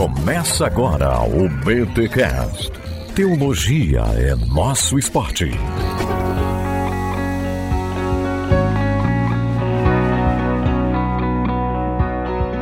Começa agora o BTCast. Teologia é nosso esporte.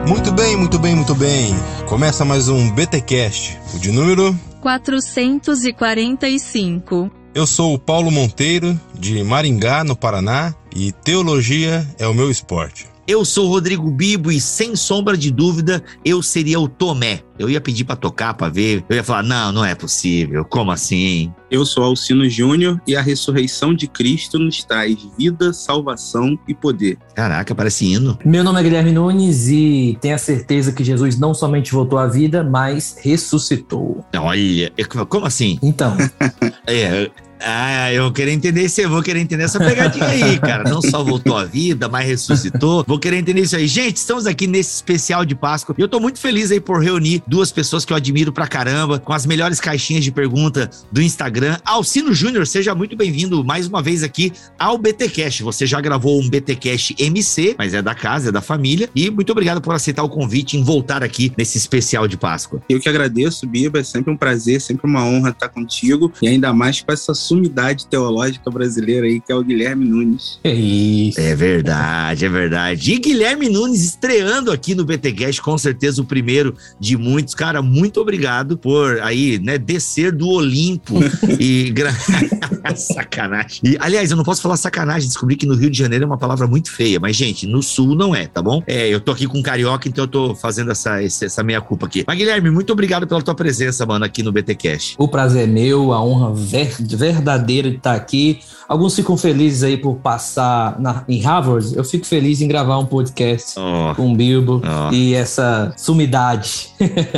Muito bem, muito bem, muito bem. Começa mais um BTcast, o de número 445. Eu sou o Paulo Monteiro, de Maringá, no Paraná, e teologia é o meu esporte. Eu sou o Rodrigo Bibo e, sem sombra de dúvida, eu seria o Tomé. Eu ia pedir para tocar, para ver. Eu ia falar: não, não é possível. Como assim? Eu sou Alcino Júnior e a ressurreição de Cristo nos traz vida, salvação e poder. Caraca, parece hino. Meu nome é Guilherme Nunes e tenho a certeza que Jesus não somente voltou à vida, mas ressuscitou. Olha, como assim? Então. é, ah, eu vou querer entender isso, eu vou querer entender essa pegadinha aí, cara. Não só voltou à vida, mas ressuscitou. Vou querer entender isso aí. Gente, estamos aqui nesse especial de Páscoa e eu tô muito feliz aí por reunir duas pessoas que eu admiro pra caramba, com as melhores caixinhas de pergunta do Instagram. Alcino Júnior, seja muito bem-vindo mais uma vez aqui ao BTcast. Você já gravou um BTcast MC, mas é da casa, é da família. E muito obrigado por aceitar o convite em voltar aqui nesse especial de Páscoa. Eu que agradeço, Biba. É sempre um prazer, sempre uma honra estar contigo e ainda mais com essa sumidade teológica brasileira aí, que é o Guilherme Nunes. É isso. É verdade, é verdade. E Guilherme Nunes estreando aqui no BTcast, com certeza o primeiro de muitos. Cara, muito obrigado por aí, né, descer do Olimpo e gra... sacanagem. E aliás, eu não posso falar sacanagem, descobri que no Rio de Janeiro é uma palavra muito feia, mas gente, no sul não é, tá bom? É, eu tô aqui com carioca, então eu tô fazendo essa essa meia culpa aqui. Mas Guilherme, muito obrigado pela tua presença, mano, aqui no BTcast. O prazer é meu, a honra ver... verdadeira de estar aqui. Alguns ficam felizes aí por passar na... em Harvard. Eu fico feliz em gravar um podcast Oh. com o Bilbo Oh. e essa sumidade.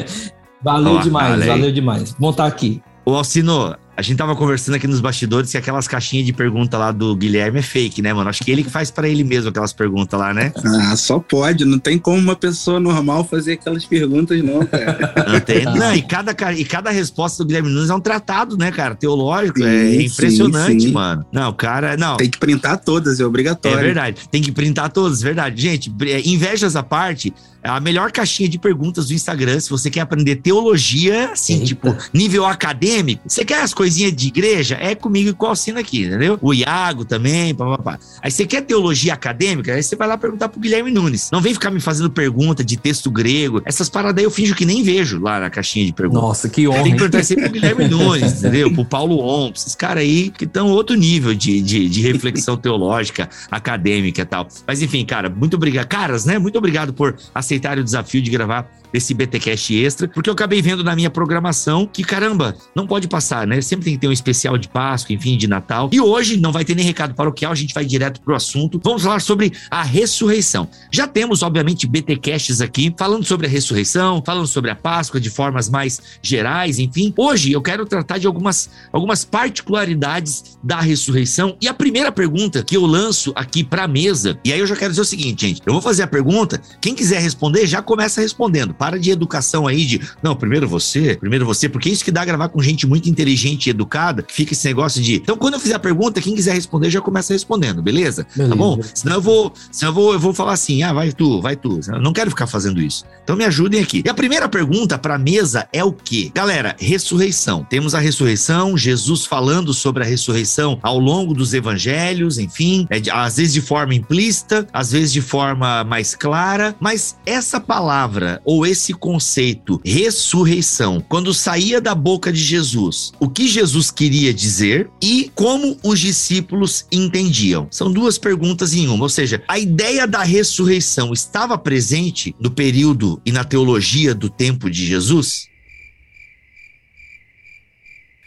valeu Ó, demais, valeu. valeu demais. Bom estar aqui. Ô Alcino, a gente tava conversando aqui nos bastidores que aquelas caixinhas de pergunta lá do Guilherme é fake, né, mano? Acho que ele que faz pra ele mesmo aquelas perguntas lá, né? Ah, só pode. Não tem como uma pessoa normal fazer aquelas perguntas, não, cara. Não, tem- não, e, cada, ca- e cada resposta do Guilherme Nunes é um tratado, né, cara? Teológico. Sim, é sim, impressionante, sim. mano. Não, cara, não. tem que printar todas, é É obrigatório. verdade, tem que printar todas, verdade. Gente, é, invejas à parte, é a melhor caixinha de perguntas do Instagram, se você quer aprender teologia, assim, Eita. tipo, nível acadêmico, você quer as coisinhas de igreja, é comigo e com Alcino aqui, entendeu? O Iago também, papapá. Aí você quer teologia acadêmica, aí você vai lá perguntar pro Guilherme Nunes. Não vem ficar me fazendo pergunta de texto grego, essas paradas aí eu finjo que nem vejo lá na caixinha de perguntas. Nossa, que honra. Tem que perguntar sempre pro Guilherme Nunes, entendeu? Pro Paulo On, esses caras aí que estão outro nível de, de, de reflexão teológica, acadêmica e tal. Mas enfim, cara, muito obrigado. Caras, né? Muito obrigado por aceitarem o desafio de gravar esse BTcast extra, porque eu acabei vendo na minha programação que, caramba, não pode passar, né? Sempre tem que ter um especial de Páscoa, enfim, de Natal. E hoje não vai ter nem recado paroquial, a gente vai direto pro assunto. Vamos falar sobre a ressurreição. Já temos, obviamente, BTcasts aqui falando sobre a ressurreição, falando sobre a Páscoa de formas mais gerais, enfim. Hoje eu quero tratar de algumas, algumas particularidades da ressurreição. E a primeira pergunta que eu lanço aqui pra mesa, e aí eu já quero dizer o seguinte, gente, eu vou fazer a pergunta, quem quiser responder já começa respondendo. Para de educação aí de, não, primeiro você, primeiro você, porque é isso que dá a gravar com gente muito inteligente e educada, que fica esse negócio de, então quando eu fizer a pergunta, quem quiser responder já começa respondendo, beleza? Beleza. Tá bom? Senão eu vou, senão eu vou, eu vou falar assim, ah, vai tu, vai tu. Eu não quero ficar fazendo isso. Então me ajudem aqui. E a primeira pergunta para a mesa é o quê? Galera, ressurreição. Temos a ressurreição, Jesus falando sobre a ressurreição ao longo dos evangelhos, enfim, é às vezes de forma implícita, às vezes de forma mais clara, mas essa palavra ou esse conceito, ressurreição, quando saía da boca de Jesus, o que Jesus queria dizer e como os discípulos entendiam? São duas perguntas em uma, ou seja, a ideia da ressurreição estava presente no período e na teologia do tempo de Jesus?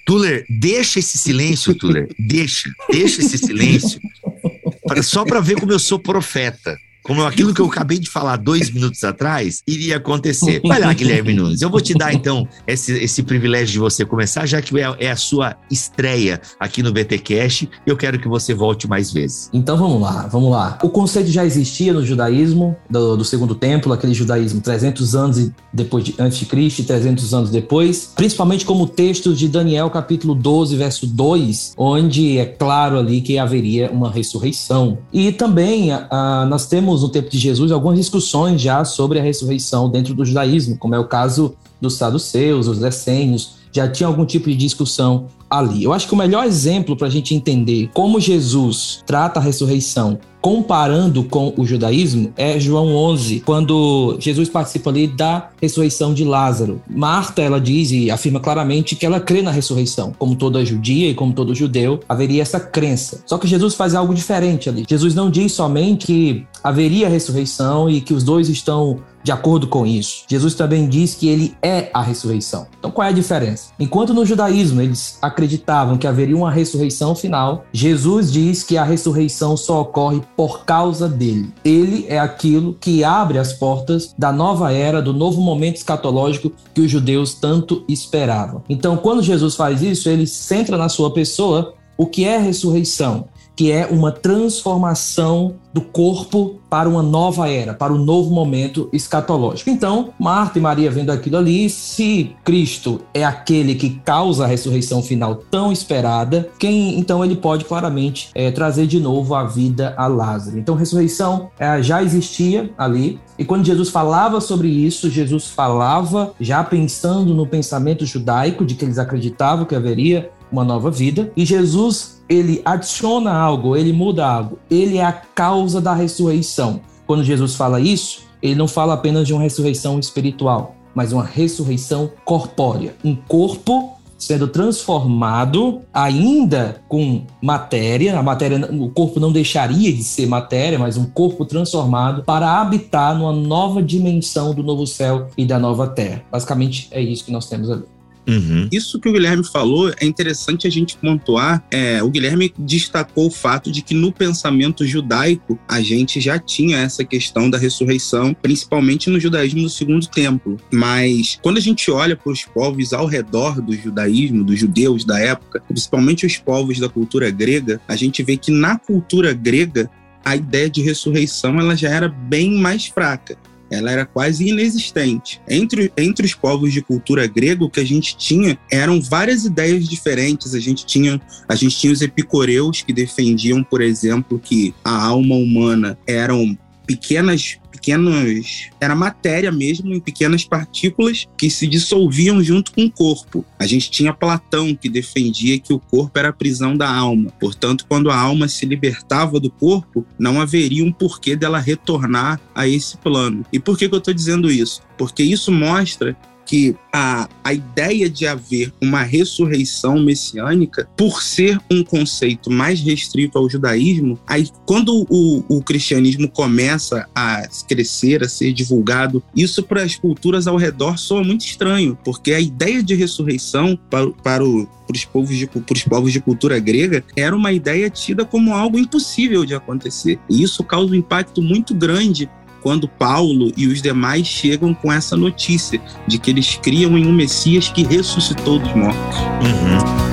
Tuller, deixa esse silêncio, Tuller. Deixa, deixa esse silêncio. Só para ver como eu sou profeta. Como aquilo que eu acabei de falar dois minutos atrás iria acontecer. Vai lá, Guilherme Nunes. Eu vou te dar, então, esse, esse privilégio de você começar, já que é, é a sua estreia aqui no BTCast. Eu quero que você volte mais vezes. Então vamos lá, vamos lá. O conceito já existia no judaísmo do, do segundo templo, aquele judaísmo 300 anos depois de, antes de Cristo e 300 anos depois, principalmente como texto de Daniel capítulo 12, verso 2, onde é claro ali que haveria uma ressurreição. E também ah, nós temos no tempo de Jesus algumas discussões já sobre a ressurreição dentro do judaísmo, como é o caso dos saduceus, os essênios, já tinha algum tipo de discussão ali. Eu acho que o melhor exemplo para a gente entender como Jesus trata a ressurreição comparando com o judaísmo é João 11, quando Jesus participa ali da ressurreição de Lázaro. Marta, ela diz e afirma claramente que ela crê na ressurreição. Como toda judia e como todo judeu, haveria essa crença. Só que Jesus faz algo diferente ali. Jesus não diz somente que haveria ressurreição e que os dois estão de acordo com isso. Jesus também diz que ele é a ressurreição. Então qual é a diferença? Enquanto no judaísmo eles acreditavam que haveria uma ressurreição final, Jesus diz que a ressurreição só ocorre por causa dele. Ele é aquilo que abre as portas da nova era, do novo momento escatológico que os judeus tanto esperavam. Então, quando Jesus faz isso, ele centra na sua pessoa o que é ressurreição que é uma transformação do corpo para uma nova era, para um novo momento escatológico. Então, Marta e Maria vendo aquilo ali, se Cristo é aquele que causa a ressurreição final tão esperada, quem então ele pode claramente é, trazer de novo a vida a Lázaro. Então, ressurreição é, já existia ali, e quando Jesus falava sobre isso, Jesus falava já pensando no pensamento judaico de que eles acreditavam que haveria uma nova vida. E Jesus, ele adiciona algo, ele muda algo. Ele é a causa da ressurreição. Quando Jesus fala isso, ele não fala apenas de uma ressurreição espiritual, mas uma ressurreição corpórea. Um corpo sendo transformado ainda com matéria, a matéria, o corpo não deixaria de ser matéria, mas um corpo transformado para habitar numa nova dimensão do novo céu e da nova terra. Basicamente é isso que nós temos ali. Uhum. Isso que o Guilherme falou é interessante a gente pontuar. É, o Guilherme destacou o fato de que no pensamento judaico a gente já tinha essa questão da ressurreição, principalmente no judaísmo do segundo templo. Mas quando a gente olha para os povos ao redor do judaísmo, dos judeus da época, principalmente os povos da cultura grega, a gente vê que na cultura grega a ideia de ressurreição ela já era bem mais fraca ela era quase inexistente. Entre, entre os povos de cultura grega, o que a gente tinha eram várias ideias diferentes. A gente tinha, a gente tinha os epicureus que defendiam, por exemplo, que a alma humana eram pequenas pequenos. Era matéria mesmo, em pequenas partículas que se dissolviam junto com o corpo. A gente tinha Platão, que defendia que o corpo era a prisão da alma. Portanto, quando a alma se libertava do corpo, não haveria um porquê dela retornar a esse plano. E por que, que eu estou dizendo isso? Porque isso mostra que a, a ideia de haver uma ressurreição messiânica, por ser um conceito mais restrito ao judaísmo, aí quando o, o cristianismo começa a crescer, a ser divulgado, isso para as culturas ao redor soa muito estranho, porque a ideia de ressurreição para, para o para os povos de, para os povos de cultura grega era uma ideia tida como algo impossível de acontecer. E isso causa um impacto muito grande quando Paulo e os demais chegam com essa notícia de que eles criam em um Messias que ressuscitou dos mortos. Uhum.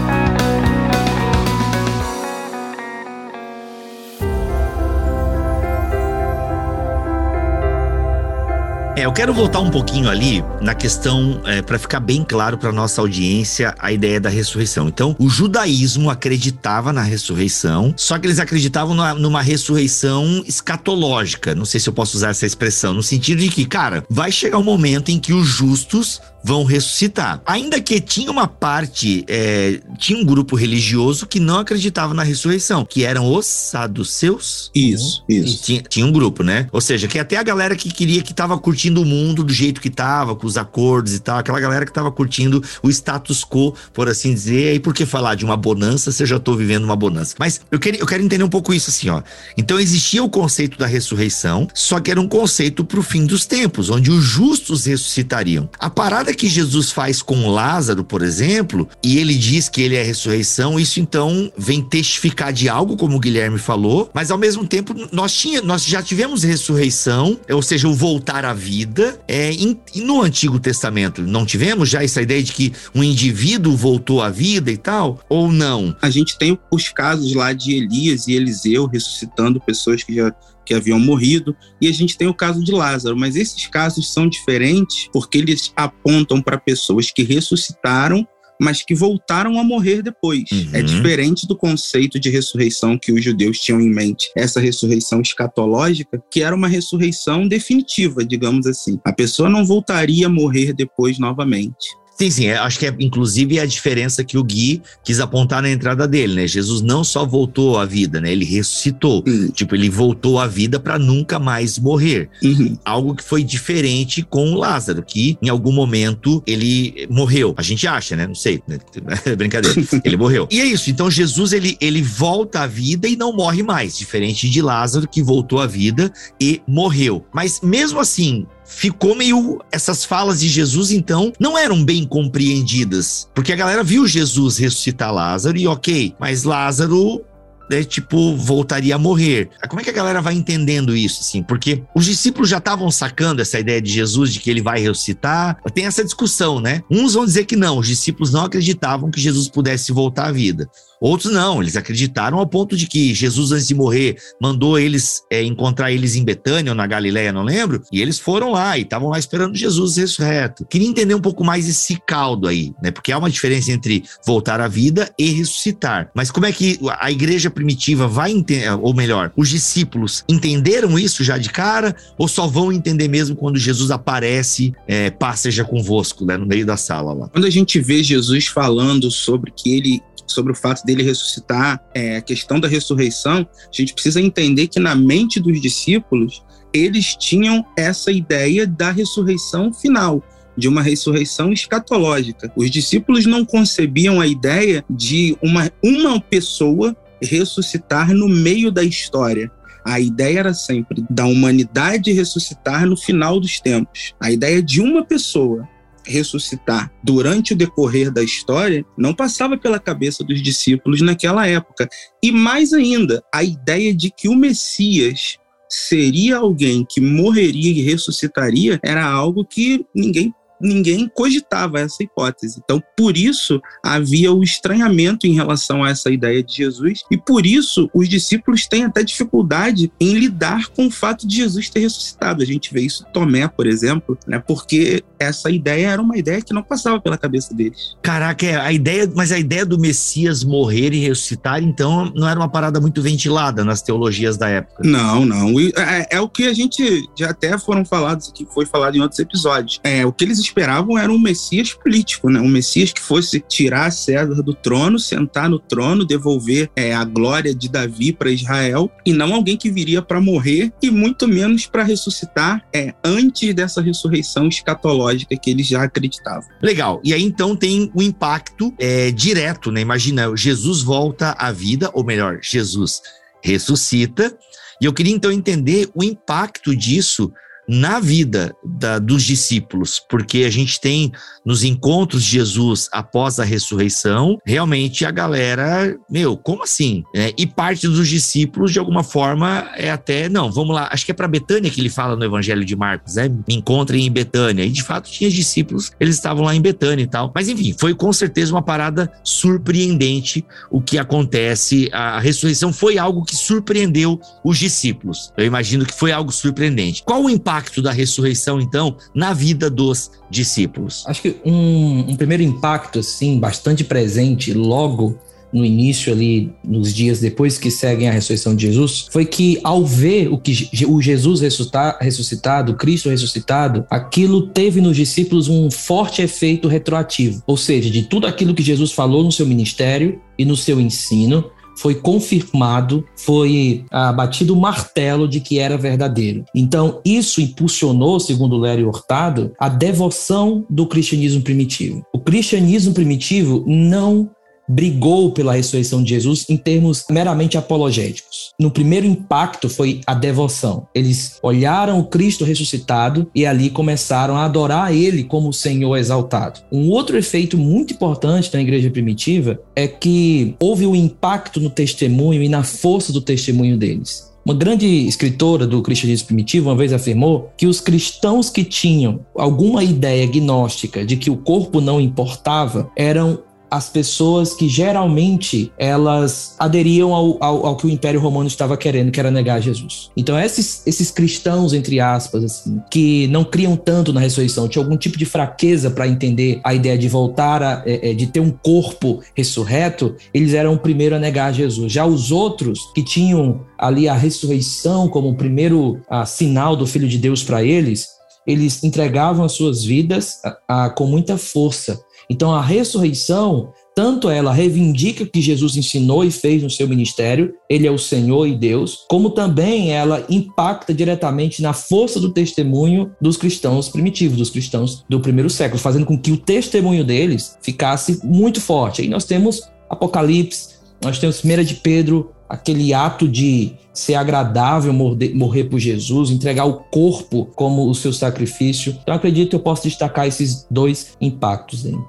É, eu quero voltar um pouquinho ali na questão, é, para ficar bem claro para nossa audiência, a ideia da ressurreição. Então, o judaísmo acreditava na ressurreição, só que eles acreditavam numa, numa ressurreição escatológica. Não sei se eu posso usar essa expressão, no sentido de que, cara, vai chegar um momento em que os justos vão ressuscitar. Ainda que tinha uma parte, é, tinha um grupo religioso que não acreditava na ressurreição, que eram os saduceus. Isso, isso. Tinha, tinha um grupo, né? Ou seja, que até a galera que queria que tava curtindo o mundo do jeito que tava, com os acordos e tal, aquela galera que tava curtindo o status quo, por assim dizer. E aí, por que falar de uma bonança se eu já tô vivendo uma bonança? Mas eu quero, eu quero entender um pouco isso assim, ó. Então existia o conceito da ressurreição, só que era um conceito pro fim dos tempos, onde os justos ressuscitariam. A parada que Jesus faz com Lázaro, por exemplo, e ele diz que ele é a ressurreição, isso então vem testificar de algo, como o Guilherme falou, mas ao mesmo tempo nós, tinha, nós já tivemos ressurreição, ou seja, o voltar à vida, é, em, no Antigo Testamento. Não tivemos já essa ideia de que um indivíduo voltou à vida e tal? Ou não? A gente tem os casos lá de Elias e Eliseu ressuscitando pessoas que já que haviam morrido, e a gente tem o caso de Lázaro, mas esses casos são diferentes porque eles apontam para pessoas que ressuscitaram mas que voltaram a morrer depois. Uhum. É diferente do conceito de ressurreição que os judeus tinham em mente, essa ressurreição escatológica, que era uma ressurreição definitiva, digamos assim. A pessoa não voltaria a morrer depois novamente. Sim, sim, é, acho que é inclusive a diferença que o Gui quis apontar na entrada dele, né? Jesus não só voltou à vida, né? Ele ressuscitou. Uhum. Tipo, ele voltou à vida para nunca mais morrer. Uhum. Algo que foi diferente com Lázaro, que em algum momento ele morreu. A gente acha, né? Não sei, né? brincadeira. ele morreu. E é isso. Então Jesus ele, ele volta à vida e não morre mais, diferente de Lázaro que voltou à vida e morreu. Mas mesmo assim, ficou meio. Essas falas de Jesus, então, não eram bem compreendidas. Porque a galera viu Jesus ressuscitar Lázaro e ok, mas Lázaro né, tipo, voltaria a morrer. Como é que a galera vai entendendo isso, assim? Porque os discípulos já estavam sacando essa ideia de Jesus, de que ele vai ressuscitar. Tem essa discussão, né? Uns vão dizer que não, os discípulos não acreditavam que Jesus pudesse voltar à vida. Outros não, eles acreditaram ao ponto de que Jesus, antes de morrer, mandou eles é, encontrar eles em Betânia ou na Galileia, não lembro, e eles foram lá e estavam lá esperando Jesus ressurreto. Queria entender um pouco mais esse caldo aí, né? Porque há uma diferença entre voltar à vida e ressuscitar. Mas como é que a igreja primitiva vai entender, ou melhor, os discípulos entenderam isso já de cara, ou só vão entender mesmo quando Jesus aparece, é, paz seja convosco, né, no meio da sala lá? Quando a gente vê Jesus falando sobre que ele sobre o fato dele ressuscitar, é, a questão da ressurreição, a gente precisa entender que na mente dos discípulos, eles tinham essa ideia da ressurreição final, de uma ressurreição escatológica. Os discípulos não concebiam a ideia de uma, uma pessoa ressuscitar no meio da história. A ideia era sempre da humanidade ressuscitar no final dos tempos. A ideia de uma pessoa ressuscitar durante o decorrer da história não passava pela cabeça dos discípulos naquela época. E mais ainda, a ideia de que o Messias seria alguém que morreria e ressuscitaria era algo que ninguém ninguém cogitava essa hipótese. Então, por isso havia o estranhamento em relação a essa ideia de Jesus, e por isso os discípulos têm até dificuldade em lidar com o fato de Jesus ter ressuscitado. A gente vê isso em Tomé, por exemplo, né? Porque essa ideia era uma ideia que não passava pela cabeça deles. Caraca, é, a ideia, mas a ideia do Messias morrer e ressuscitar, então, não era uma parada muito ventilada nas teologias da época. Não, não. É, é o que a gente já até foram falados aqui, foi falado em outros episódios. É, o que eles esperavam era um Messias político, né? Um Messias que fosse tirar César do trono, sentar no trono, devolver é, a glória de Davi para Israel, e não alguém que viria para morrer e muito menos para ressuscitar é, antes dessa ressurreição escatológica que eles já acreditavam. Legal. E aí então tem o impacto é, direto, né? Imagina, Jesus volta à vida, ou melhor, Jesus ressuscita. E eu queria então entender o impacto disso na vida da, dos discípulos, porque a gente tem nos encontros de Jesus após a ressurreição, realmente a galera, meu, como assim? É, e parte dos discípulos, de alguma forma, é até, não, vamos lá, acho que é para Betânia que ele fala no Evangelho de Marcos, né? Me encontrem em Betânia. E de fato tinha discípulos, eles estavam lá em Betânia e tal. Mas enfim, foi com certeza uma parada surpreendente o que acontece. A ressurreição foi algo que surpreendeu os discípulos. Eu imagino que foi algo surpreendente. Qual o impacto? Impacto da ressurreição, então, na vida dos discípulos? Acho que um, um primeiro impacto, assim, bastante presente logo no início ali, nos dias depois que seguem a ressurreição de Jesus, foi que ao ver o que o Jesus ressuscitado, Cristo ressuscitado, aquilo teve nos discípulos um forte efeito retroativo. Ou seja, de tudo aquilo que Jesus falou no seu ministério e no seu ensino, foi confirmado, foi abatido ah, o martelo de que era verdadeiro. Então, isso impulsionou, segundo Lério Hurtado, a devoção do cristianismo primitivo. O cristianismo primitivo não brigou pela ressurreição de Jesus em termos meramente apologéticos. No primeiro impacto foi a devoção. Eles olharam o Cristo ressuscitado e ali começaram a adorar ele como o Senhor exaltado. Um outro efeito muito importante na igreja primitiva é que houve um impacto no testemunho e na força do testemunho deles. Uma grande escritora do cristianismo primitivo uma vez afirmou que os cristãos que tinham alguma ideia gnóstica de que o corpo não importava eram as pessoas que geralmente elas aderiam ao, ao, ao, que o Império Romano estava querendo, que era negar Jesus. Então, esses, esses cristãos, entre aspas, assim, que não criam tanto na ressurreição, tinham algum tipo de fraqueza para entender a ideia de voltar, a, é, é, de ter um corpo ressurreto, eles eram o primeiro a negar Jesus. Já os outros que tinham ali a ressurreição como o primeiro a, sinal do Filho de Deus para eles, eles entregavam as suas vidas a, com muita força. Então a ressurreição, tanto ela reivindica o que Jesus ensinou e fez no seu ministério, ele é o Senhor e Deus, como também ela impacta diretamente na força do testemunho dos cristãos primitivos, dos cristãos do primeiro século, fazendo com que o testemunho deles ficasse muito forte. Aí nós temos Apocalipse, nós temos 1 de Pedro, aquele ato de ser agradável morrer, morrer por Jesus, entregar o corpo como o seu sacrifício. Então, acredito que eu posso destacar esses dois impactos. Uhum,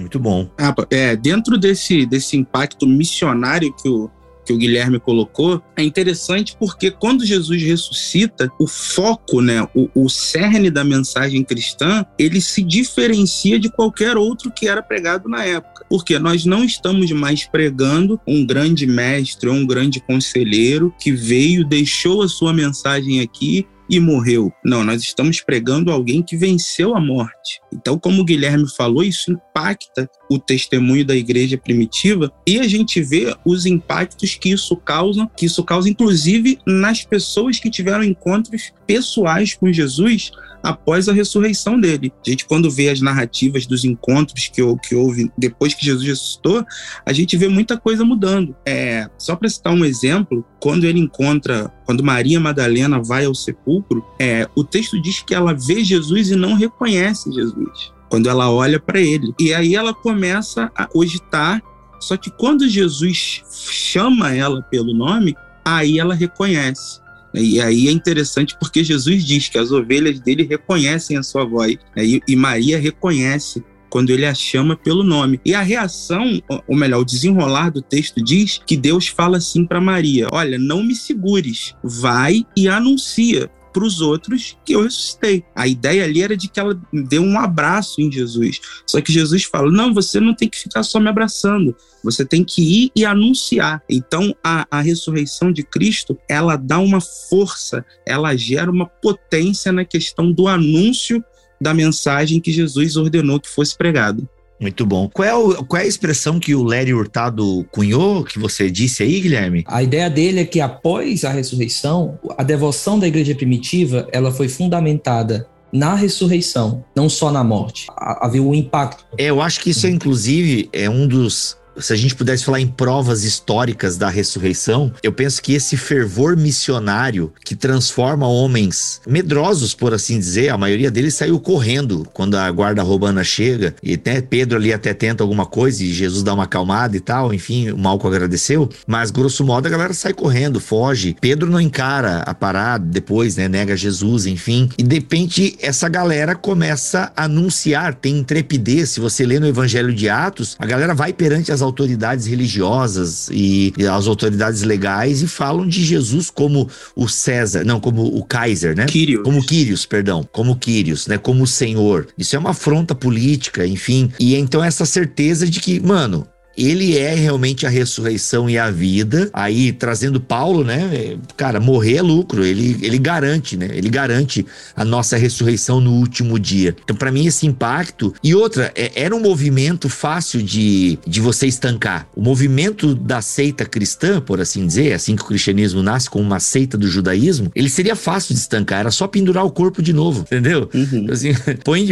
muito bom. Ah, é, dentro desse, desse impacto missionário que o, que o Guilherme colocou, é interessante porque quando Jesus ressuscita, o foco, né, o, o cerne da mensagem cristã, ele se diferencia de qualquer outro que era pregado na época. Porque nós não estamos mais pregando um grande mestre ou um grande conselheiro que veio, deixou a sua mensagem aqui e morreu. Não, nós estamos pregando alguém que venceu a morte. Então, como o Guilherme falou, isso impacta o testemunho da igreja primitiva e a gente vê os impactos que isso causa, que isso causa inclusive nas pessoas que tiveram encontros pessoais com Jesus após a ressurreição dele. A gente, quando vê as narrativas dos encontros que, que houve depois que Jesus ressuscitou, a gente vê muita coisa mudando. É, só para citar um exemplo, quando ele encontra, quando Maria Madalena vai ao sepulcro, é, o texto diz que ela vê Jesus e não reconhece Jesus. Quando ela olha para ele. E aí ela começa a cogitar. Só que quando Jesus chama ela pelo nome, aí ela reconhece. E aí é interessante porque Jesus diz que as ovelhas dele reconhecem a sua voz, né? e, Maria reconhece quando ele a chama pelo nome. E a reação, ou melhor, o desenrolar do texto diz que Deus fala assim para Maria: Olha, não me segures, vai e anuncia para os outros que eu ressuscitei. A ideia ali era de que ela deu um abraço em Jesus. Só que Jesus fala: não, você não tem que ficar só me abraçando, você tem que ir e anunciar. Então, a, a ressurreição de Cristo, ela dá uma força, ela gera uma potência na questão do anúncio da mensagem que Jesus ordenou que fosse pregado. Muito bom. Qual é, o, qual é a expressão que o Lério Hurtado cunhou, que você disse aí, Guilherme? A ideia dele é que após a ressurreição, a devoção da igreja primitiva, ela foi fundamentada na ressurreição, não só na morte. Havia um impacto. É, eu acho que isso, é, inclusive, é um dos se a gente pudesse falar em provas históricas da ressurreição, eu penso que esse fervor missionário que transforma homens medrosos, por assim dizer, a maioria deles saiu correndo quando a guarda romana chega, e até Pedro ali até tenta alguma coisa e Jesus dá uma acalmada e tal, enfim, o Malco agradeceu, mas grosso modo a galera sai correndo, foge. Pedro não encara a parada depois, né, nega Jesus, enfim, e de repente essa galera começa a anunciar, tem intrepidez, se você lê no Evangelho de Atos, a galera vai perante as autoridades religiosas e, e as autoridades legais e falam de Jesus como o César, não, como o Kaiser, né? Quírios. Como Quírios, perdão, como Quírios, né? Como o Senhor. Isso é uma afronta política, enfim. E então essa certeza de que, mano, ele é realmente a ressurreição e a vida. Aí, trazendo Paulo, né? Cara, morrer é lucro. Ele, ele garante, né? Ele garante a nossa ressurreição no último dia. Então, para mim, esse impacto. E outra, é, era um movimento fácil de, de você estancar. O movimento da seita cristã, por assim dizer, assim que o cristianismo nasce como uma seita do judaísmo, ele seria fácil de estancar. Era só pendurar o corpo de novo, entendeu? Uhum. Assim, põe,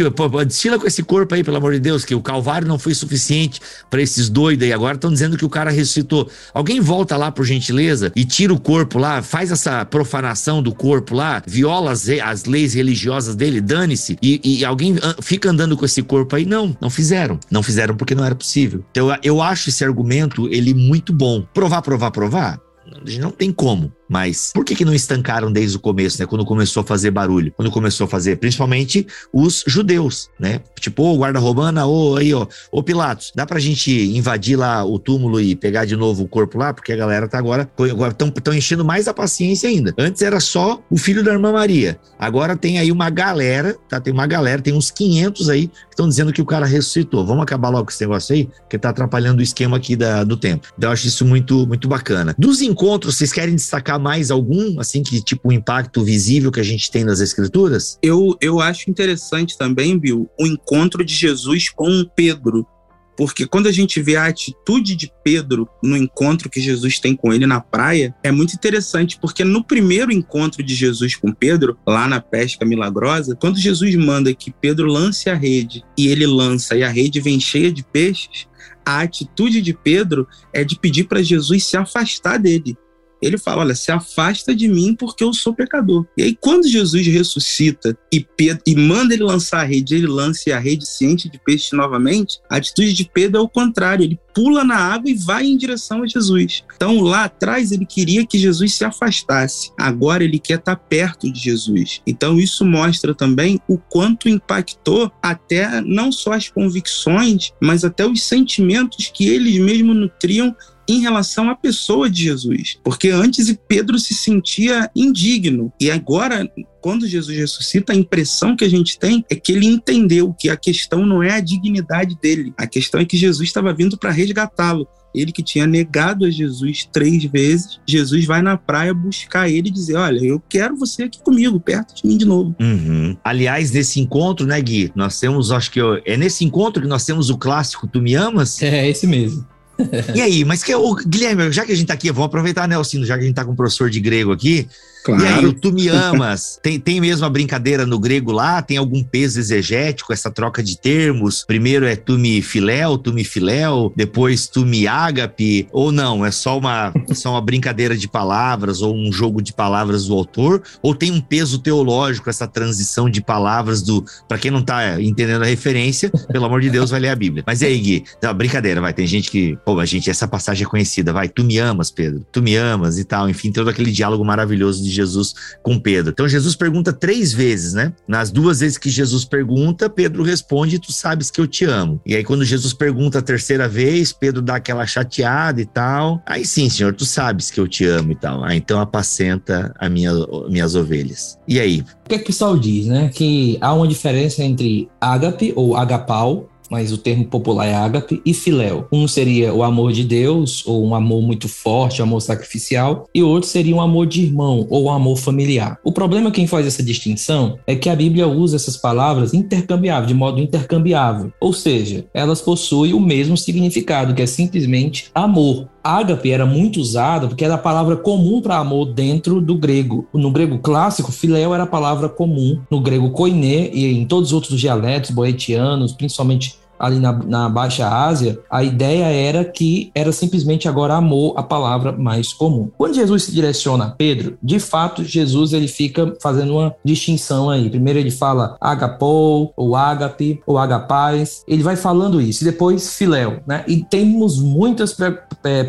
destila com esse corpo aí, pelo amor de Deus, que o Calvário não foi suficiente para esses dois doida e agora estão dizendo que o cara ressuscitou. Alguém volta lá, por gentileza, e tira o corpo lá, faz essa profanação do corpo lá, viola as, as leis religiosas dele, dane-se, e, e, alguém fica andando com esse corpo aí. Não, não fizeram. Não fizeram porque não era possível. Então eu acho esse argumento, ele muito bom. Provar, provar, provar? Não tem como. Mas por que, que não estancaram desde o começo, né? Quando começou a fazer barulho, quando começou a fazer, principalmente os judeus, né? Tipo, ô guarda romana, ô aí, ó, ô Pilatos, dá pra gente invadir lá o túmulo e pegar de novo o corpo lá? Porque a galera tá agora, agora tão enchendo mais a paciência ainda. Antes era só o filho da irmã Maria. Agora tem aí uma galera, tá? Tem uma galera, tem uns 500 aí que estão dizendo que o cara ressuscitou. Vamos acabar logo com esse negócio aí, que tá atrapalhando o esquema aqui da, do tempo. Então eu acho isso muito, muito bacana. Dos encontros, vocês querem destacar mais algum, assim, que tipo o impacto visível que a gente tem nas escrituras? Eu, eu acho interessante também, Bill, o encontro de Jesus com Pedro. Porque quando a gente vê a atitude de Pedro no encontro que Jesus tem com ele na praia, é muito interessante, porque no primeiro encontro de Jesus com Pedro, lá na pesca milagrosa, quando Jesus manda que Pedro lance a rede e ele lança e a rede vem cheia de peixes, a atitude de Pedro é de pedir para Jesus se afastar dele ele fala: Olha, se afasta de mim porque eu sou pecador. E aí, quando Jesus ressuscita e, Pedro, e manda ele lançar a rede, ele lança a rede enche de peixe novamente, a atitude de Pedro é o contrário: ele pula na água e vai em direção a Jesus. Então, lá atrás, ele queria que Jesus se afastasse, agora ele quer estar perto de Jesus. Então, isso mostra também o quanto impactou até não só as convicções, mas até os sentimentos que eles mesmos nutriam em relação à pessoa de Jesus. Porque antes Pedro se sentia indigno. E agora, quando Jesus ressuscita, a impressão que a gente tem é que ele entendeu que a questão não é a dignidade dele. A questão é que Jesus estava vindo para resgatá-lo. Ele que tinha negado a Jesus três vezes, Jesus vai na praia buscar ele e dizer: Olha, eu quero você aqui comigo, perto de mim de novo. Uhum. Aliás, nesse encontro, né, Gui? Nós temos, acho que é nesse encontro que nós temos o clássico Tu Me Amas? É, esse mesmo e aí, mas que o Guilherme, já que a gente tá aqui, vamos aproveitar, né, Alcino, já que a gente tá com um professor de grego aqui, Claro. E aí, o tu me amas, tem, tem mesmo a brincadeira no grego lá? Tem algum peso exegético, essa troca de termos? Primeiro é tu me filéu, tu me filéu, depois tu me ágape, ou não? É só uma, só uma brincadeira de palavras ou um jogo de palavras do autor? Ou tem um peso teológico, essa transição de palavras do. Para quem não tá entendendo a referência, pelo amor de Deus, vai ler a Bíblia. Mas e aí, Gui? Não, brincadeira, vai. Tem gente que. Pô, a gente, essa passagem é conhecida, vai. Tu me amas, Pedro. Tu me amas e tal. Enfim, todo aquele diálogo maravilhoso de Jesus com Pedro. Então Jesus pergunta três vezes, né? Nas duas vezes que Jesus pergunta, Pedro responde: Tu sabes que eu te amo. E aí, quando Jesus pergunta a terceira vez, Pedro dá aquela chateada e tal. Aí sim, Senhor, tu sabes que eu te amo e tal. Ah, então apacenta a minha, minhas ovelhas. E aí? O que é que o pessoal diz, né? Que há uma diferença entre ágape ou agapau mas o termo popular é ágape, e filéu. Um seria o amor de Deus, ou um amor muito forte, um amor sacrificial, e o outro seria um amor de irmão, ou um amor familiar. O problema quem faz essa distinção é que a Bíblia usa essas palavras intercambiáveis, de modo intercambiável, ou seja, elas possuem o mesmo significado, que é simplesmente amor. Ágape era muito usada porque era a palavra comum para amor dentro do grego. No grego clássico, filéu era a palavra comum. No grego koiné e em todos os outros dialetos boetianos, principalmente ali na, na Baixa Ásia, a ideia era que era simplesmente agora amor a palavra mais comum. Quando Jesus se direciona a Pedro, de fato, Jesus ele fica fazendo uma distinção aí. Primeiro ele fala agapou, ou ágape, ou agapaz. Ele vai falando isso. E depois filéu, né? E temos muitas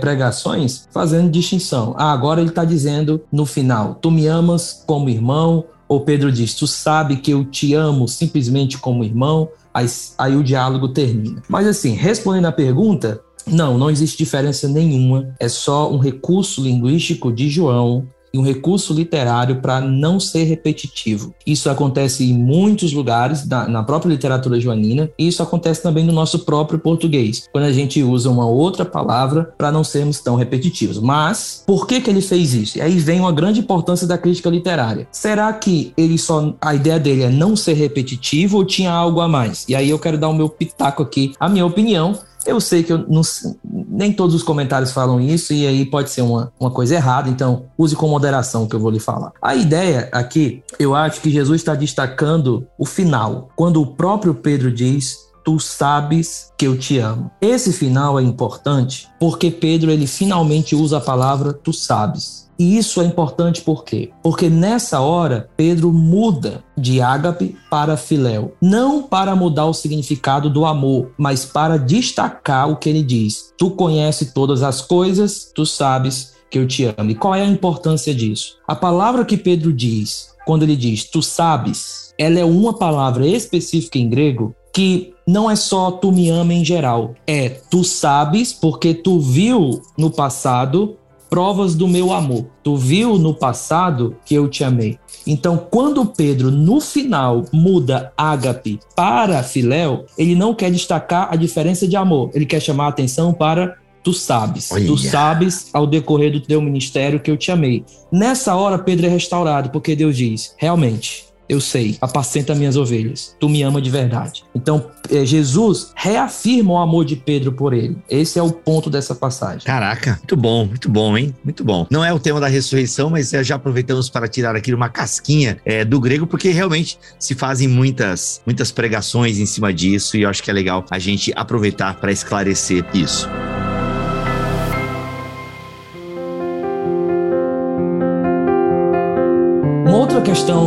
pregações fazendo distinção. Ah, agora ele está dizendo no final, tu me amas como irmão, ou Pedro diz, tu sabe que eu te amo simplesmente como irmão aí, aí o diálogo termina. Mas assim, respondendo à pergunta, não, não existe diferença nenhuma. É só um recurso linguístico de João e um recurso literário para não ser repetitivo. Isso acontece em muitos lugares, na, na, própria literatura joanina, e isso acontece também no nosso próprio português, quando a gente usa uma outra palavra para não sermos tão repetitivos. Mas, por que, que ele fez isso? E aí vem uma grande importância da crítica literária. Será que ele só. a ideia dele é não ser repetitivo ou tinha algo a mais? E aí eu quero dar o meu pitaco aqui, a minha opinião, eu sei que eu não, nem todos os comentários falam isso, e aí pode ser uma, uma coisa errada, então use com moderação o que eu vou lhe falar. A ideia aqui, eu acho que Jesus está destacando o final, quando o próprio Pedro diz: Tu sabes que eu te amo. Esse final é importante porque Pedro ele finalmente usa a palavra tu sabes. E isso é importante por quê? Porque nessa hora, Pedro muda de ágape para filéu. Não para mudar o significado do amor, mas para destacar o que ele diz. Tu conhece todas as coisas, tu sabes que eu te amo. E qual é a importância disso? A palavra que Pedro diz, quando ele diz tu sabes, ela é uma palavra específica em grego que não é só tu me ama em geral, é tu sabes porque tu viu no passado provas do meu amor. Tu viu no passado que eu te amei. Então, quando Pedro, no final, muda ágape para filéu, ele não quer destacar a diferença de amor. Ele quer chamar a atenção para tu sabes. Olha. Tu sabes ao decorrer do teu ministério que eu te amei. Nessa hora, Pedro é restaurado, porque Deus diz: realmente, eu sei, apacenta minhas ovelhas, tu me ama de verdade. Então, é, Jesus reafirma o amor de Pedro por ele. Esse é o ponto dessa passagem. Caraca, muito bom, muito bom, hein? Muito bom. Não é o tema da ressurreição, mas é, já aproveitamos para tirar aqui uma casquinha é, do grego, porque realmente se fazem muitas, muitas pregações em cima disso e eu acho que é legal a gente aproveitar para esclarecer isso.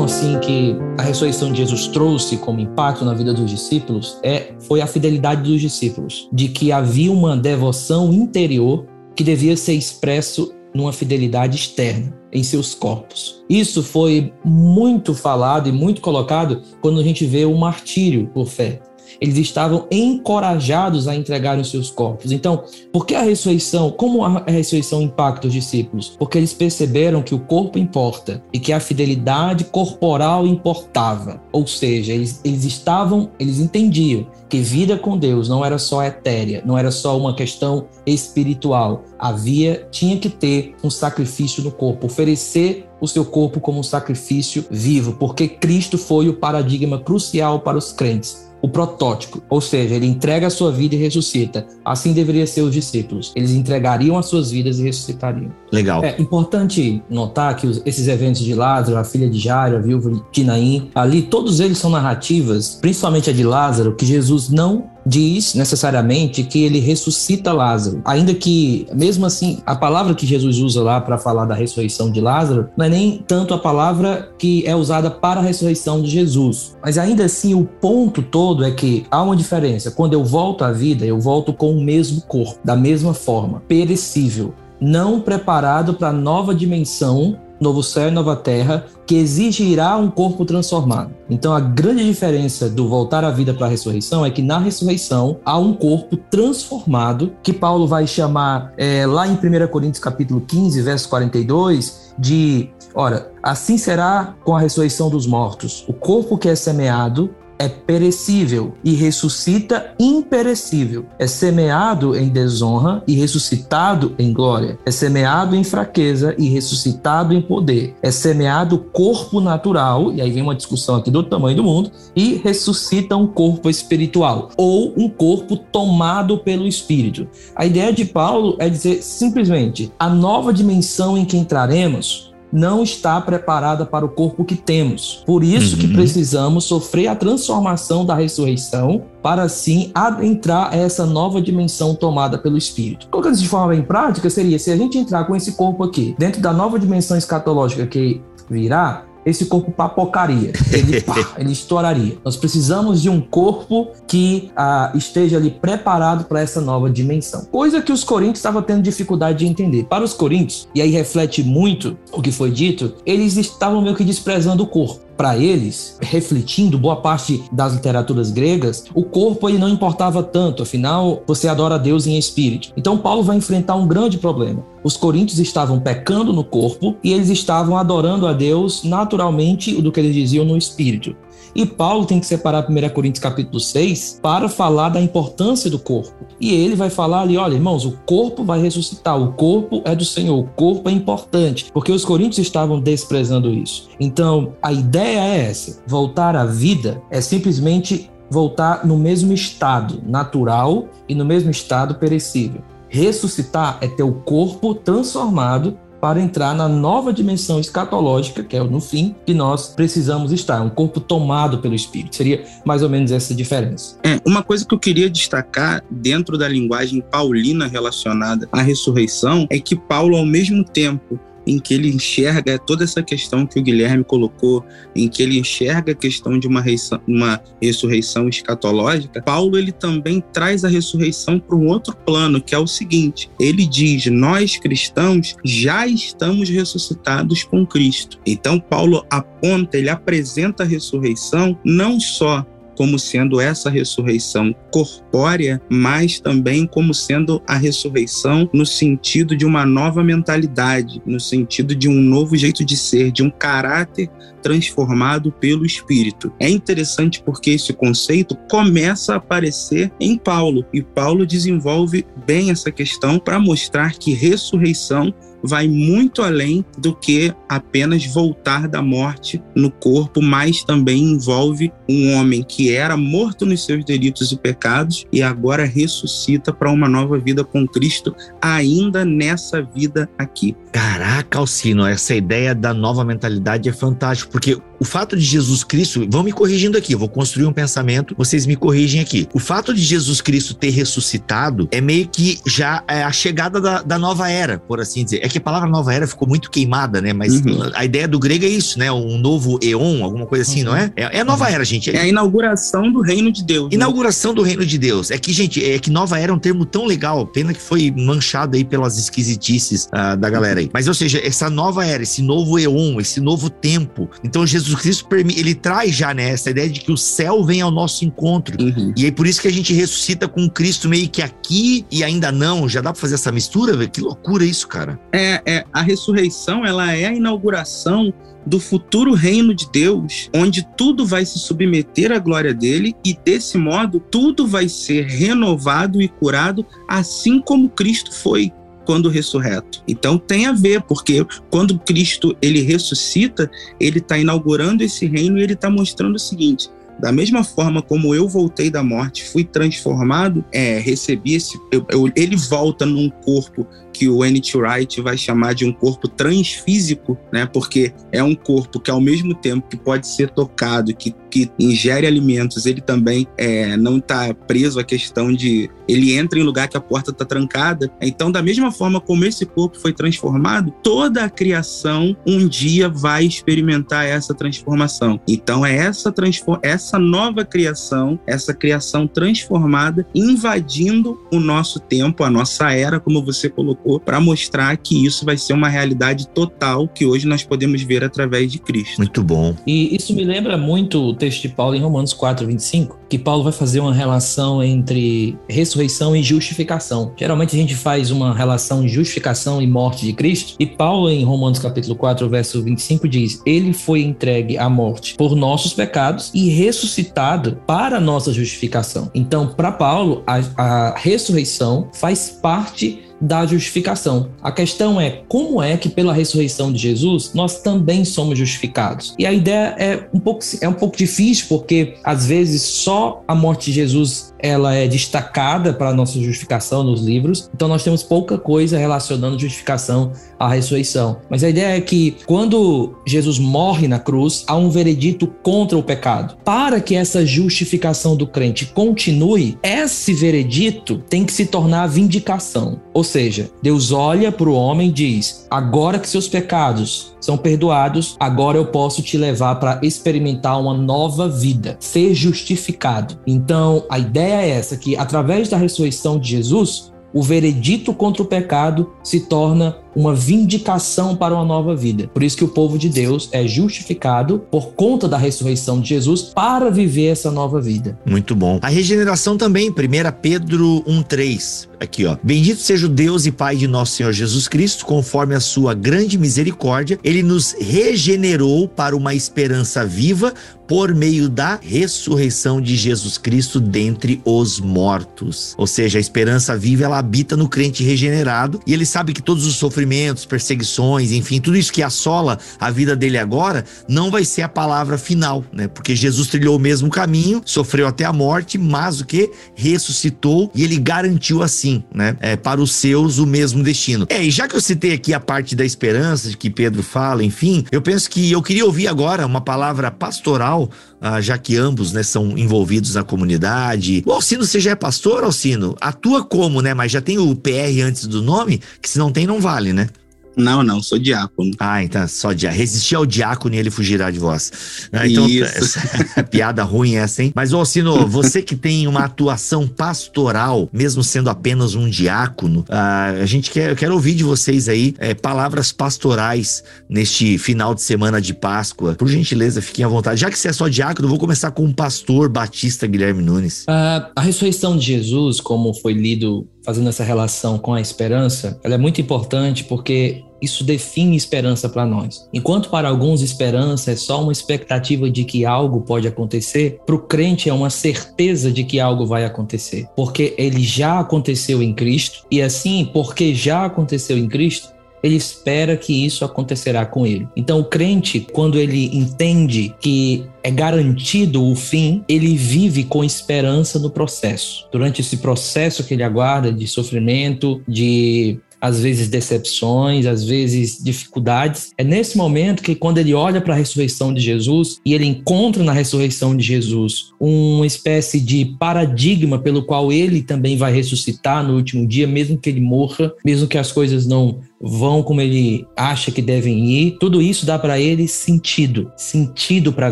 Assim que a ressurreição de Jesus trouxe como impacto na vida dos discípulos é foi a fidelidade dos discípulos, de que havia uma devoção interior que devia ser expresso numa fidelidade externa em seus corpos. Isso foi muito falado e muito colocado quando a gente vê o martírio por fé eles estavam encorajados a entregar os seus corpos. Então, por que a ressurreição? Como a ressurreição impacta os discípulos? Porque eles perceberam que o corpo importa e que a fidelidade corporal importava. Ou seja, eles, eles estavam, eles entendiam que vida com Deus não era só etérea, não era só uma questão espiritual. Havia, tinha que ter um sacrifício no corpo, oferecer o seu corpo como um sacrifício vivo, porque Cristo foi o paradigma crucial para os crentes o protótipo, ou seja, ele entrega a sua vida e ressuscita. Assim deveria ser os discípulos. Eles entregariam as suas vidas e ressuscitariam. Legal. É importante notar que os, esses eventos de Lázaro, a filha de Jairo, a viúva de Naim, ali todos eles são narrativas, principalmente a de Lázaro, que Jesus não diz necessariamente que ele ressuscita Lázaro. Ainda que, mesmo assim, a palavra que Jesus usa lá para falar da ressurreição de Lázaro não é nem tanto a palavra que é usada para a ressurreição de Jesus. Mas ainda assim, o ponto todo é que há uma diferença. Quando eu volto à vida, eu volto com o mesmo corpo, da mesma forma, perecível não preparado para a nova dimensão novo céu e nova terra, que exigirá um corpo transformado. Então, a grande diferença do voltar à vida para a ressurreição é que na ressurreição há um corpo transformado, que Paulo vai chamar é, lá em 1 Coríntios capítulo 15, verso 42, de, ora, assim será com a ressurreição dos mortos. O corpo que é semeado é perecível e ressuscita imperecível. É semeado em desonra e ressuscitado em glória. É semeado em fraqueza e ressuscitado em poder. É semeado corpo natural, e aí vem uma discussão aqui do tamanho do mundo, e ressuscita um corpo espiritual, ou um corpo tomado pelo Espírito. A ideia de Paulo é dizer simplesmente: a nova dimensão em que entraremos não está preparada para o corpo que temos. Por isso uhum. que precisamos sofrer a transformação da ressurreição para assim adentrar essa nova dimensão tomada pelo Espírito. Colocando de forma bem prática, seria se a gente entrar com esse corpo aqui dentro da nova dimensão escatológica que virá, esse corpo papocaria, ele, pá, ele estouraria. Nós precisamos de um corpo que ah, esteja ali preparado para essa nova dimensão. Coisa que os coríntios estavam tendo dificuldade de entender. Para os coríntios, e aí reflete muito o que foi dito, eles estavam meio que desprezando o corpo para eles, refletindo boa parte das literaturas gregas, o corpo ele não importava tanto, afinal, você adora Deus em espírito. Então Paulo vai enfrentar um grande problema. Os coríntios estavam pecando no corpo e eles estavam adorando a Deus naturalmente do que eles diziam no espírito. E Paulo tem que separar 1 Coríntios capítulo 6 para falar da importância do corpo. E ele vai falar ali, olha, irmãos, o corpo vai ressuscitar, o corpo é do Senhor, o corpo é importante, porque os coríntios estavam desprezando isso. Então, a ideia é essa: voltar à vida é simplesmente voltar no mesmo estado natural e no mesmo estado perecível. Ressuscitar é ter o corpo transformado para entrar na nova dimensão escatológica, que é no fim, que nós precisamos estar, um corpo tomado pelo Espírito. Seria mais ou menos essa diferença. É, uma coisa que eu queria destacar dentro da linguagem paulina relacionada à ressurreição é que Paulo, ao mesmo tempo em que ele enxerga toda essa questão que o Guilherme colocou, em que ele enxerga a questão de uma, uma ressurreição escatológica, Paulo ele também traz a ressurreição para um outro plano, que é o seguinte: ele diz, nós cristãos já estamos ressuscitados com Cristo. Então, Paulo aponta, ele apresenta a ressurreição não só como sendo essa ressurreição corpórea, mas também como sendo a ressurreição no sentido de uma nova mentalidade, no sentido de um novo jeito de ser, de um caráter transformado pelo Espírito. É interessante porque esse conceito começa a aparecer em Paulo e Paulo desenvolve bem essa questão para mostrar que ressurreição vai muito além do que apenas voltar da morte no corpo, mas também envolve um homem que era morto nos seus delitos e pecados e agora ressuscita para uma nova vida com Cristo, ainda nessa vida aqui. Caraca, Alcino, essa ideia da nova mentalidade é fantástica, porque o fato de Jesus Cristo, vão me corrigindo aqui, eu vou construir um pensamento, vocês me corrigem aqui. O fato de Jesus Cristo ter ressuscitado é meio que já é a chegada da, da nova era, por assim dizer. É que a palavra nova era ficou muito queimada, né? Mas uhum. a ideia do grego é isso, né? Um novo eon, alguma coisa assim, uhum. não é? é? É, a nova era, gente. É a inauguração do reino de Deus. Né? Inauguração né? do reino de Deus. É que, gente, é que nova era é um termo tão legal, pena que foi manchado aí pelas esquisitices uh, da galera aí. Mas, ou seja, essa nova era, esse novo eon, esse novo tempo. Então, Jesus Cristo, ele traz já, né, essa ideia de que o céu vem ao nosso encontro. Uhum. E aí, por isso que a gente ressuscita com Cristo meio que aqui e ainda não. Já dá pra fazer essa mistura? Que loucura isso, cara. É, é, a ressurreição, ela é a inauguração do futuro reino de Deus, onde tudo vai se submeter à glória dele e desse modo tudo vai ser renovado e curado, assim como Cristo foi quando ressurreto. Então tem a ver, porque quando Cristo ele ressuscita, ele está inaugurando esse reino e ele está mostrando o seguinte: da mesma forma como eu voltei da morte, fui transformado, é, recebi esse. Eu, eu, ele volta num corpo que o N.T. Wright vai chamar de um corpo transfísico, né? Porque é um corpo que, ao mesmo tempo que pode ser tocado, que, que ingere alimentos, ele também é, não está preso à questão de. Ele entra em lugar que a porta está trancada. Então, da mesma forma como esse corpo foi transformado, toda a criação um dia vai experimentar essa transformação. Então, é essa, essa nova criação, essa criação transformada, invadindo o nosso tempo, a nossa era, como você colocou para mostrar que isso vai ser uma realidade total que hoje nós podemos ver através de Cristo. Muito bom. E isso me lembra muito o texto de Paulo em Romanos 4, 25, que Paulo vai fazer uma relação entre ressurreição e justificação. Geralmente a gente faz uma relação de justificação e morte de Cristo, e Paulo em Romanos capítulo 4, verso 25 diz: "Ele foi entregue à morte por nossos pecados e ressuscitado para nossa justificação". Então, para Paulo, a, a ressurreição faz parte da justificação. A questão é como é que pela ressurreição de Jesus nós também somos justificados. E a ideia é um pouco é um pouco difícil porque às vezes só a morte de Jesus ela é destacada para a nossa justificação nos livros, então nós temos pouca coisa relacionando justificação à ressurreição. Mas a ideia é que quando Jesus morre na cruz, há um veredito contra o pecado. Para que essa justificação do crente continue, esse veredito tem que se tornar vindicação. Ou seja, Deus olha para o homem e diz: agora que seus pecados são perdoados, agora eu posso te levar para experimentar uma nova vida, ser justificado. Então, a ideia é essa que através da ressurreição de Jesus, o veredito contra o pecado se torna uma vindicação para uma nova vida. Por isso que o povo de Deus é justificado por conta da ressurreição de Jesus para viver essa nova vida. Muito bom. A regeneração também, 1 Pedro 1:3. Aqui, ó. Bendito seja o Deus e Pai de nosso Senhor Jesus Cristo, conforme a sua grande misericórdia, ele nos regenerou para uma esperança viva por meio da ressurreição de Jesus Cristo dentre os mortos. Ou seja, a esperança viva ela habita no crente regenerado e ele sabe que todos os sofrimentos sofrimentos, perseguições, enfim, tudo isso que assola a vida dele agora, não vai ser a palavra final, né? Porque Jesus trilhou o mesmo caminho, sofreu até a morte, mas o que? Ressuscitou e ele garantiu assim, né? É, para os seus o mesmo destino. É, e já que eu citei aqui a parte da esperança, de que Pedro fala, enfim, eu penso que eu queria ouvir agora uma palavra pastoral, ah, já que ambos, né, são envolvidos na comunidade. O Alcino, você já é pastor, Alcino? Atua como, né? Mas já tem o PR antes do nome, que se não tem, não vale, né? Não, não, sou diácono. Ah, então só diácono. Resistir ao diácono e ele fugirá de vós. Ah, então, Isso. piada ruim essa, hein? Mas, ô Alcino, você que tem uma atuação pastoral, mesmo sendo apenas um diácono, ah, a gente quer, eu quero ouvir de vocês aí é, palavras pastorais neste final de semana de Páscoa. Por gentileza, fiquem à vontade. Já que você é só diácono, vou começar com o pastor Batista Guilherme Nunes. Ah, a ressurreição de Jesus, como foi lido fazendo essa relação com a esperança, ela é muito importante porque isso define esperança para nós. Enquanto para alguns esperança é só uma expectativa de que algo pode acontecer, para o crente é uma certeza de que algo vai acontecer, porque ele já aconteceu em Cristo e assim, porque já aconteceu em Cristo, ele espera que isso acontecerá com ele. Então, o crente, quando ele entende que é garantido o fim, ele vive com esperança no processo. Durante esse processo que ele aguarda de sofrimento, de às vezes decepções, às vezes dificuldades. É nesse momento que, quando ele olha para a ressurreição de Jesus e ele encontra na ressurreição de Jesus uma espécie de paradigma pelo qual ele também vai ressuscitar no último dia, mesmo que ele morra, mesmo que as coisas não vão como ele acha que devem ir, tudo isso dá para ele sentido, sentido para a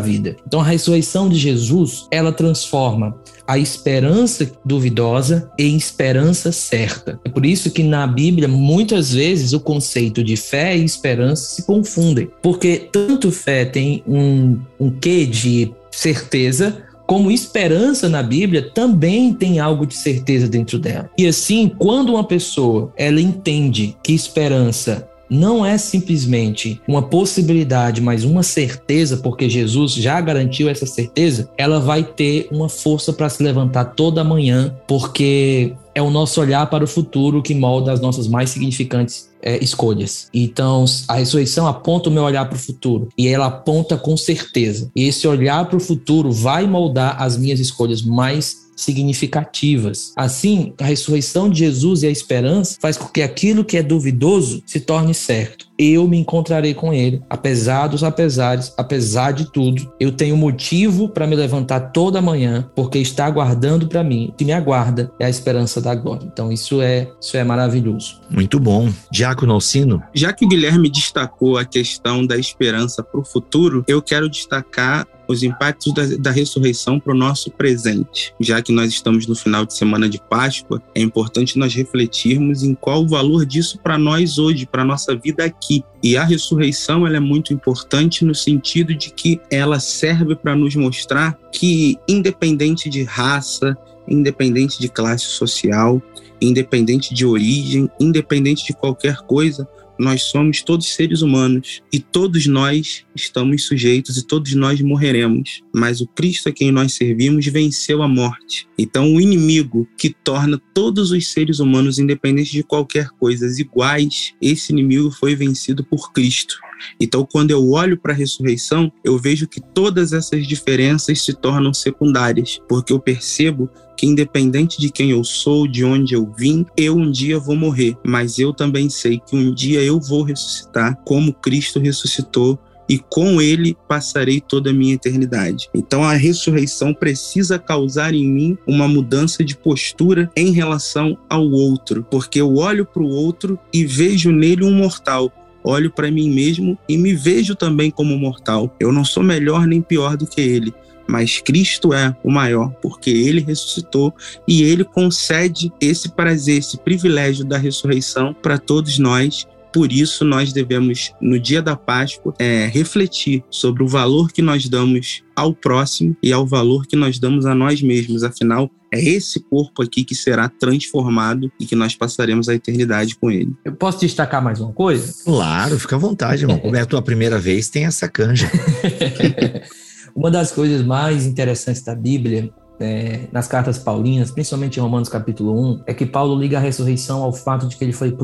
vida. Então a ressurreição de Jesus, ela transforma a esperança duvidosa em esperança certa. É por isso que na Bíblia muitas vezes o conceito de fé e esperança se confundem, porque tanto fé tem um, um quê de certeza como esperança na Bíblia também tem algo de certeza dentro dela. E assim, quando uma pessoa ela entende que esperança não é simplesmente uma possibilidade, mas uma certeza, porque Jesus já garantiu essa certeza, ela vai ter uma força para se levantar toda manhã, porque é o nosso olhar para o futuro que molda as nossas mais significantes é, escolhas. Então, a ressurreição aponta o meu olhar para o futuro e ela aponta com certeza. E esse olhar para o futuro vai moldar as minhas escolhas mais significativas. Assim, a ressurreição de Jesus e a esperança faz com que aquilo que é duvidoso se torne certo. Eu me encontrarei com ele, apesar dos apesares, apesar de tudo. Eu tenho motivo para me levantar toda manhã, porque está aguardando para mim. O que me aguarda é a esperança da glória. Então isso é, isso é maravilhoso. Muito bom. Diácono Alcino? Já que o Guilherme destacou a questão da esperança para o futuro, eu quero destacar os impactos da, da ressurreição para o nosso presente. Já que nós estamos no final de semana de Páscoa, é importante nós refletirmos em qual o valor disso para nós hoje, para a nossa vida aqui. E a ressurreição ela é muito importante no sentido de que ela serve para nos mostrar que, independente de raça, independente de classe social, independente de origem, independente de qualquer coisa, nós somos todos seres humanos e todos nós estamos sujeitos e todos nós morreremos. Mas o Cristo a quem nós servimos venceu a morte. Então, o inimigo que torna todos os seres humanos, independentes de qualquer coisa, iguais, esse inimigo foi vencido por Cristo. Então, quando eu olho para a ressurreição, eu vejo que todas essas diferenças se tornam secundárias, porque eu percebo que independente de quem eu sou, de onde eu vim, eu um dia vou morrer, mas eu também sei que um dia eu vou ressuscitar como Cristo ressuscitou e com ele passarei toda a minha eternidade. Então a ressurreição precisa causar em mim uma mudança de postura em relação ao outro, porque eu olho para o outro e vejo nele um mortal, olho para mim mesmo e me vejo também como mortal. Eu não sou melhor nem pior do que ele, mas Cristo é o maior, porque ele ressuscitou e ele concede esse prazer, esse privilégio da ressurreição para todos nós. Por isso, nós devemos, no dia da Páscoa, é, refletir sobre o valor que nós damos ao próximo e ao valor que nós damos a nós mesmos. Afinal, é esse corpo aqui que será transformado e que nós passaremos a eternidade com ele. Eu posso destacar mais uma coisa? Claro, fica à vontade, irmão. Como é a tua primeira vez, tem essa canja. Uma das coisas mais interessantes da Bíblia é, nas cartas paulinas, principalmente em Romanos capítulo 1, é que Paulo liga a ressurreição ao fato de que ele foi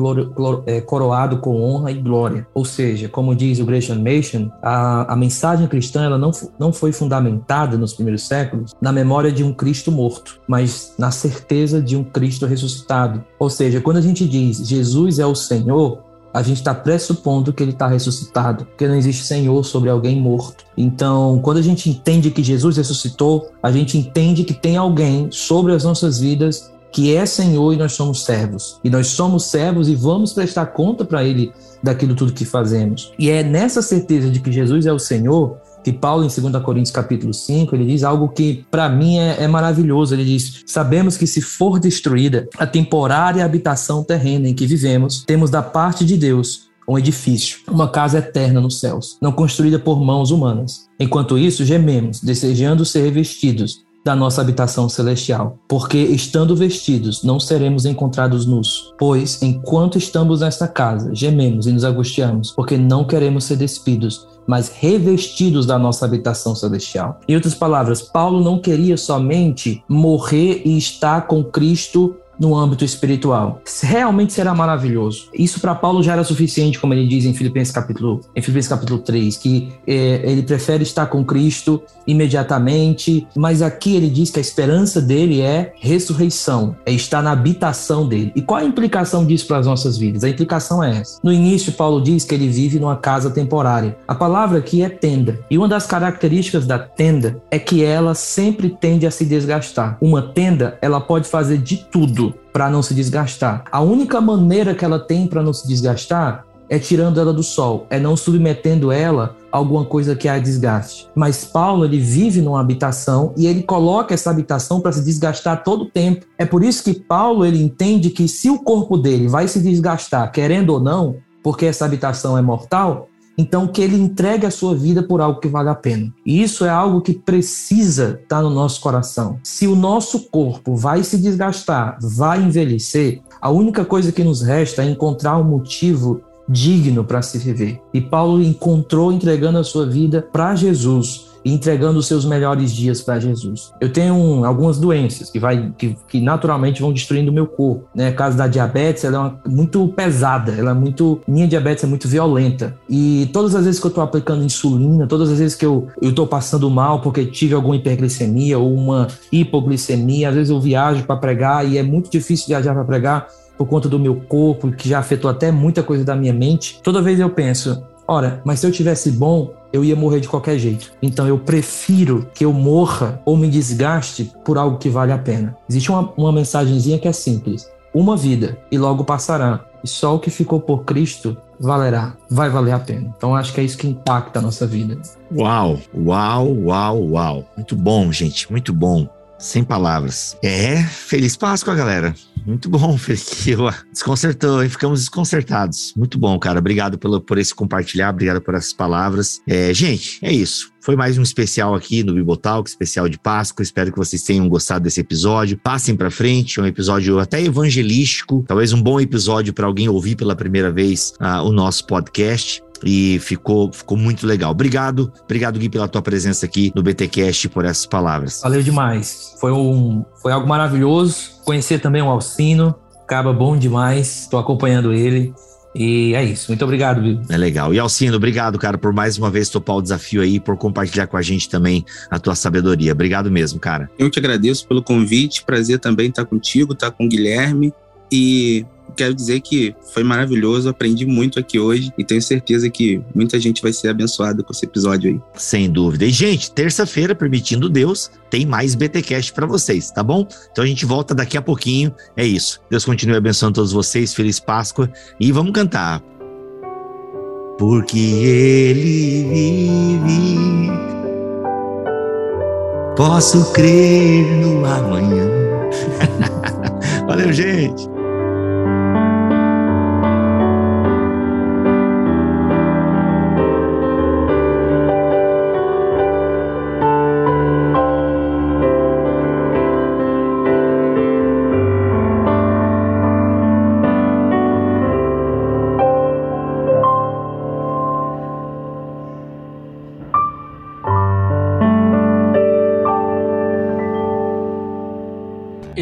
é, coroado com honra e glória. Ou seja, como diz o Gresham Machen, a, a mensagem cristã ela não, não foi fundamentada nos primeiros séculos na memória de um Cristo morto, mas na certeza de um Cristo ressuscitado. Ou seja, quando a gente diz Jesus é o Senhor, a gente está pressupondo que ele está ressuscitado, porque não existe Senhor sobre alguém morto. Então, quando a gente entende que Jesus ressuscitou, a gente entende que tem alguém sobre as nossas vidas que é Senhor e nós somos servos. E nós somos servos e vamos prestar conta para Ele daquilo tudo que fazemos. E é nessa certeza de que Jesus é o Senhor que Paulo, em 2 Coríntios capítulo 5, ele diz algo que para mim é, é, maravilhoso. Ele diz: Sabemos que se for destruída a temporária habitação terrena em que vivemos, temos da parte de Deus um edifício, uma casa eterna nos céus, não construída por mãos humanas. Enquanto isso, gememos, desejando ser revestidos da nossa habitação celestial, porque estando vestidos não seremos encontrados nus, pois enquanto estamos nesta casa, gememos e nos angustiamos, porque não queremos ser despidos, mas revestidos da nossa habitação celestial. Em outras palavras, Paulo não queria somente morrer e estar com Cristo no âmbito espiritual. Realmente será maravilhoso. Isso para Paulo já era suficiente, como ele diz em Filipenses capítulo, em Filipenses capítulo 3, que é, ele prefere estar com Cristo imediatamente, mas aqui ele diz que a esperança dele é ressurreição, é estar na habitação dele. E qual a implicação disso para as nossas vidas? A implicação é essa. No início, Paulo diz que ele vive numa casa temporária. A palavra aqui é tenda. E uma das características da tenda é que ela sempre tende a se desgastar. Uma tenda, ela pode fazer de tudo para não se desgastar. A única maneira que ela tem para não se desgastar é tirando ela do sol, é não submetendo ela a alguma coisa que a desgaste. Mas Paulo, ele vive numa habitação e ele coloca essa habitação para se desgastar todo o tempo. É por isso que Paulo, ele entende que se o corpo dele vai se desgastar, querendo ou não, porque essa habitação é mortal, então, que ele entregue a sua vida por algo que vale a pena. E isso é algo que precisa estar no nosso coração. Se o nosso corpo vai se desgastar, vai envelhecer, a única coisa que nos resta é encontrar um motivo digno para se viver. E Paulo encontrou entregando a sua vida para Jesus e entregando os seus melhores dias para Jesus. Eu tenho um, algumas doenças que, vai, que, que, naturalmente vão destruindo o meu corpo. Né? A caso da diabetes, ela é uma, muito pesada, ela é muito. Minha diabetes é muito violenta. E todas as vezes que eu estou aplicando insulina, todas as vezes que eu estou passando mal porque tive alguma hiperglicemia ou uma hipoglicemia, às vezes eu viajo para pregar e é muito difícil viajar para pregar por conta do meu corpo, que já afetou até muita coisa da minha mente. Toda vez eu penso, ora, mas se eu tivesse bom, eu ia morrer de qualquer jeito. Então eu prefiro que eu morra ou me desgaste por algo que vale a pena. Existe uma, uma mensagenzinha que é simples: uma vida e logo passará. E só o que ficou por Cristo valerá, vai valer a pena. Então acho que é isso que impacta a nossa vida. Uau, uau, uau, uau. Muito bom, gente, muito bom. Sem palavras. É, feliz Páscoa, galera. Muito bom, Felipe. Desconcertou, hein? Ficamos desconcertados. Muito bom, cara. Obrigado pelo, por esse compartilhar, obrigado por essas palavras. É, gente, é isso. Foi mais um especial aqui no Bibotalk, especial de Páscoa. Espero que vocês tenham gostado desse episódio. Passem para frente, um episódio até evangelístico, talvez um bom episódio para alguém ouvir pela primeira vez uh, o nosso podcast e ficou, ficou muito legal. Obrigado, obrigado Gui pela tua presença aqui no BTcast por essas palavras. Valeu demais. Foi um foi algo maravilhoso. Conhecer também o Alcino, acaba bom demais. Estou acompanhando ele. E é isso. Muito obrigado, Bill. É legal. E Alcino, obrigado, cara, por mais uma vez topar o desafio aí, por compartilhar com a gente também a tua sabedoria. Obrigado mesmo, cara. Eu te agradeço pelo convite. Prazer também estar contigo, estar com o Guilherme. E quero dizer que foi maravilhoso, aprendi muito aqui hoje e tenho certeza que muita gente vai ser abençoada com esse episódio aí. Sem dúvida. E, gente, terça-feira, permitindo Deus, tem mais BTcast para vocês, tá bom? Então a gente volta daqui a pouquinho. É isso. Deus continue abençoando todos vocês. Feliz Páscoa e vamos cantar. Porque ele vive, posso crer no amanhã. Valeu, gente.